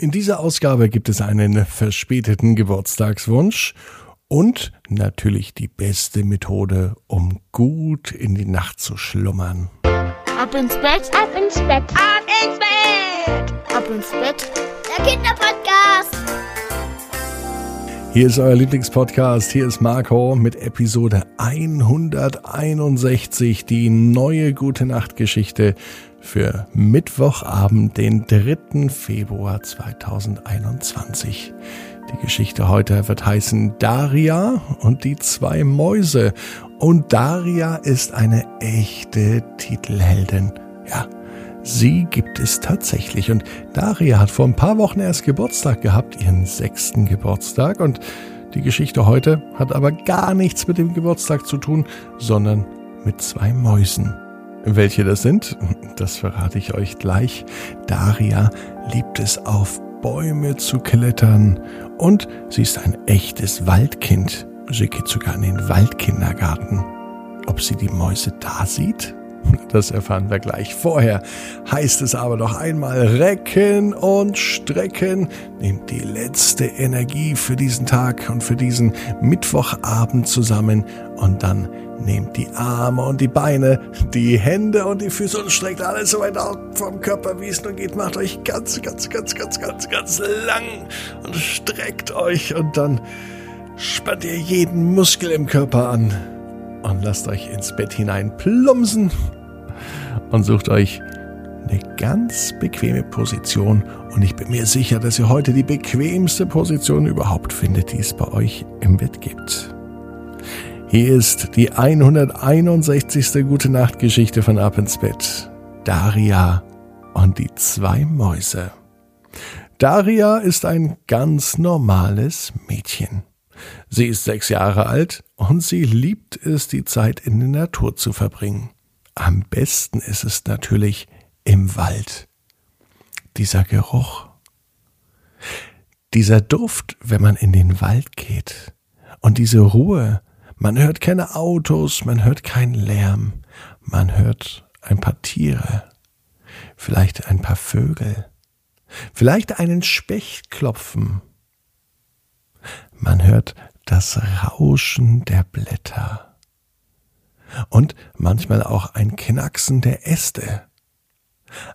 In dieser Ausgabe gibt es einen verspäteten Geburtstagswunsch und natürlich die beste Methode, um gut in die Nacht zu schlummern. Ab ins Bett, ab ins Bett, ab ins Bett, ab ins Bett. Der Kinderpodcast. Hier ist euer Lieblingspodcast. Hier ist Marco mit Episode 161, die neue Gute Nacht Geschichte für Mittwochabend, den 3. Februar 2021. Die Geschichte heute wird heißen Daria und die zwei Mäuse. Und Daria ist eine echte Titelheldin. Ja, sie gibt es tatsächlich. Und Daria hat vor ein paar Wochen erst Geburtstag gehabt, ihren sechsten Geburtstag. Und die Geschichte heute hat aber gar nichts mit dem Geburtstag zu tun, sondern mit zwei Mäusen. Welche das sind, das verrate ich euch gleich. Daria liebt es auf Bäume zu klettern und sie ist ein echtes Waldkind. Sie geht sogar in den Waldkindergarten. Ob sie die Mäuse da sieht? Das erfahren wir gleich. Vorher heißt es aber noch einmal recken und strecken. Nehmt die letzte Energie für diesen Tag und für diesen Mittwochabend zusammen und dann Nehmt die Arme und die Beine, die Hände und die Füße und streckt alles so weit vom Körper, wie es nur geht. Macht euch ganz, ganz, ganz, ganz, ganz, ganz lang und streckt euch und dann spannt ihr jeden Muskel im Körper an und lasst euch ins Bett hinein plumpsen und sucht euch eine ganz bequeme Position und ich bin mir sicher, dass ihr heute die bequemste Position überhaupt findet, die es bei euch im Bett gibt. Hier ist die 161. Gute Nacht Geschichte von Ab ins Bett. Daria und die zwei Mäuse. Daria ist ein ganz normales Mädchen. Sie ist sechs Jahre alt und sie liebt es, die Zeit in der Natur zu verbringen. Am besten ist es natürlich im Wald. Dieser Geruch, dieser Duft, wenn man in den Wald geht und diese Ruhe, man hört keine Autos, man hört keinen Lärm, man hört ein paar Tiere, vielleicht ein paar Vögel, vielleicht einen Specht klopfen. Man hört das Rauschen der Blätter und manchmal auch ein Knacksen der Äste.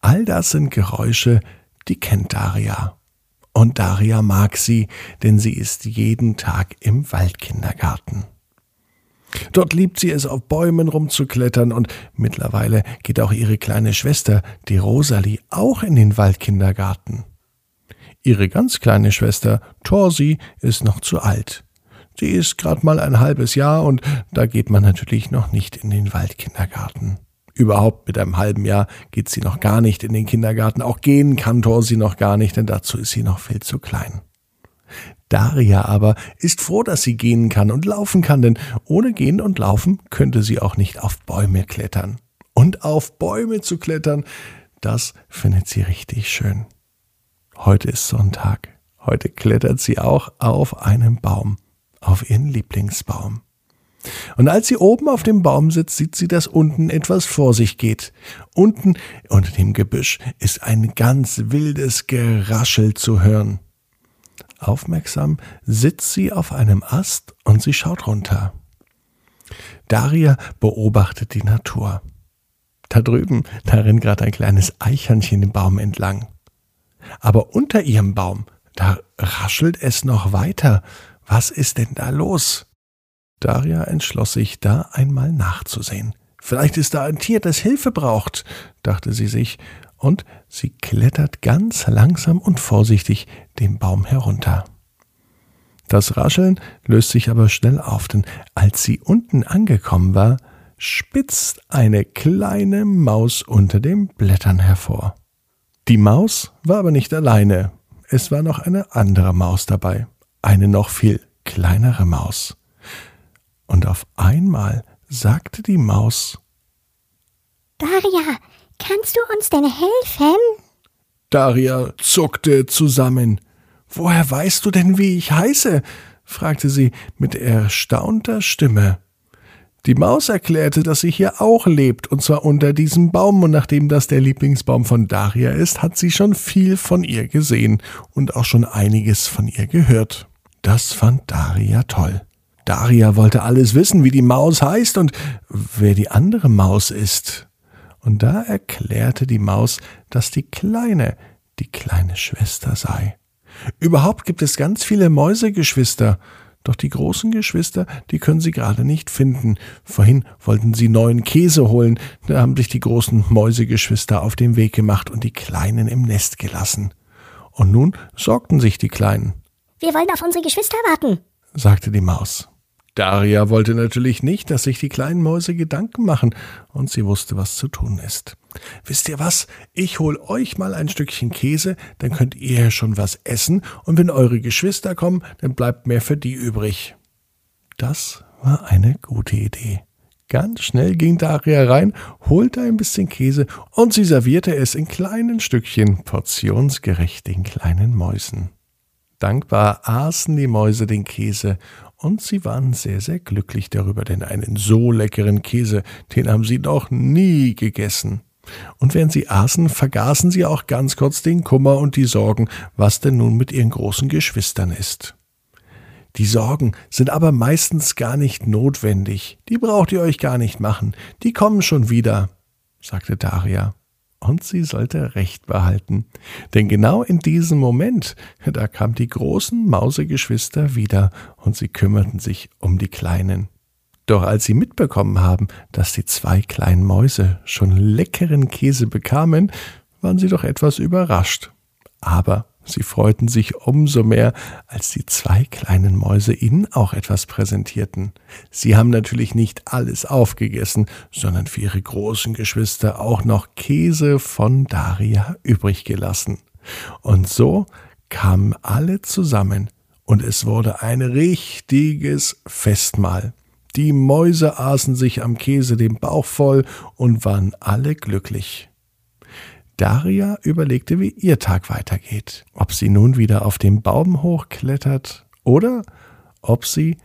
All das sind Geräusche, die kennt Daria. Und Daria mag sie, denn sie ist jeden Tag im Waldkindergarten. Dort liebt sie es, auf Bäumen rumzuklettern und mittlerweile geht auch ihre kleine Schwester, die Rosalie, auch in den Waldkindergarten. Ihre ganz kleine Schwester, Torsi, ist noch zu alt. Sie ist gerade mal ein halbes Jahr und da geht man natürlich noch nicht in den Waldkindergarten. Überhaupt mit einem halben Jahr geht sie noch gar nicht in den Kindergarten. Auch gehen kann Torsi noch gar nicht, denn dazu ist sie noch viel zu klein. Daria aber ist froh, dass sie gehen kann und laufen kann, denn ohne Gehen und Laufen könnte sie auch nicht auf Bäume klettern. Und auf Bäume zu klettern, das findet sie richtig schön. Heute ist Sonntag. Heute klettert sie auch auf einem Baum, auf ihren Lieblingsbaum. Und als sie oben auf dem Baum sitzt, sieht sie, dass unten etwas vor sich geht. Unten unter dem Gebüsch ist ein ganz wildes Geraschel zu hören. Aufmerksam sitzt sie auf einem Ast und sie schaut runter. Daria beobachtet die Natur. Da drüben, da rennt gerade ein kleines Eichhörnchen den Baum entlang. Aber unter ihrem Baum, da raschelt es noch weiter. Was ist denn da los? Daria entschloss sich, da einmal nachzusehen. Vielleicht ist da ein Tier, das Hilfe braucht, dachte sie sich und sie klettert ganz langsam und vorsichtig den Baum herunter. Das Rascheln löst sich aber schnell auf, denn als sie unten angekommen war, spitzt eine kleine Maus unter den Blättern hervor. Die Maus war aber nicht alleine, es war noch eine andere Maus dabei, eine noch viel kleinere Maus. Und auf einmal sagte die Maus Daria, Kannst du uns denn helfen? Daria zuckte zusammen. Woher weißt du denn, wie ich heiße? fragte sie mit erstaunter Stimme. Die Maus erklärte, dass sie hier auch lebt, und zwar unter diesem Baum, und nachdem das der Lieblingsbaum von Daria ist, hat sie schon viel von ihr gesehen und auch schon einiges von ihr gehört. Das fand Daria toll. Daria wollte alles wissen, wie die Maus heißt und wer die andere Maus ist. Und da erklärte die Maus, dass die Kleine die kleine Schwester sei. Überhaupt gibt es ganz viele Mäusegeschwister, doch die großen Geschwister, die können sie gerade nicht finden. Vorhin wollten sie neuen Käse holen, da haben sich die großen Mäusegeschwister auf den Weg gemacht und die Kleinen im Nest gelassen. Und nun sorgten sich die Kleinen. Wir wollen auf unsere Geschwister warten, sagte die Maus. Daria wollte natürlich nicht, dass sich die kleinen Mäuse Gedanken machen, und sie wusste, was zu tun ist. Wisst ihr was? Ich hol euch mal ein Stückchen Käse, dann könnt ihr schon was essen, und wenn eure Geschwister kommen, dann bleibt mehr für die übrig. Das war eine gute Idee. Ganz schnell ging Daria rein, holte ein bisschen Käse und sie servierte es in kleinen Stückchen, portionsgerecht den kleinen Mäusen. Dankbar aßen die Mäuse den Käse und sie waren sehr, sehr glücklich darüber, denn einen so leckeren Käse, den haben sie noch nie gegessen. Und während sie aßen, vergaßen sie auch ganz kurz den Kummer und die Sorgen, was denn nun mit ihren großen Geschwistern ist. Die Sorgen sind aber meistens gar nicht notwendig, die braucht ihr euch gar nicht machen, die kommen schon wieder, sagte Daria und sie sollte Recht behalten. Denn genau in diesem Moment, da kamen die großen Mausegeschwister wieder und sie kümmerten sich um die Kleinen. Doch als sie mitbekommen haben, dass die zwei kleinen Mäuse schon leckeren Käse bekamen, waren sie doch etwas überrascht. Aber Sie freuten sich umso mehr, als die zwei kleinen Mäuse ihnen auch etwas präsentierten. Sie haben natürlich nicht alles aufgegessen, sondern für ihre großen Geschwister auch noch Käse von Daria übrig gelassen. Und so kamen alle zusammen, und es wurde ein richtiges Festmahl. Die Mäuse aßen sich am Käse den Bauch voll und waren alle glücklich. Daria überlegte, wie ihr Tag weitergeht. Ob sie nun wieder auf den Baum hochklettert oder ob sie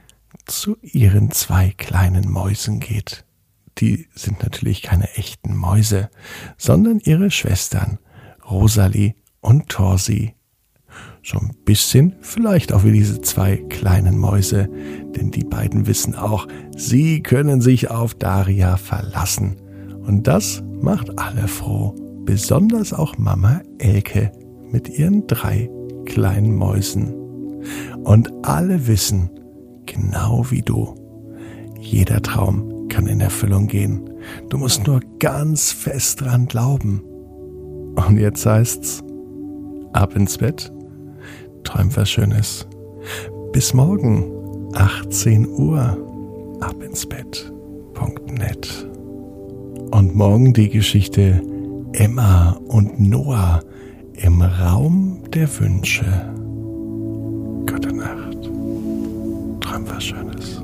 zu ihren zwei kleinen Mäusen geht. Die sind natürlich keine echten Mäuse, sondern ihre Schwestern, Rosalie und Torsi. So ein bisschen vielleicht auch wie diese zwei kleinen Mäuse, denn die beiden wissen auch, sie können sich auf Daria verlassen. Und das macht alle froh besonders auch Mama Elke mit ihren drei kleinen Mäusen. Und alle wissen, genau wie du, jeder Traum kann in Erfüllung gehen. Du musst nur ganz fest dran glauben. Und jetzt heißt's, ab ins Bett, träum was Schönes. Bis morgen, 18 Uhr, ab ins Bett.net. Und morgen die Geschichte Emma und Noah im Raum der Wünsche. Gute Nacht. Träum was Schönes.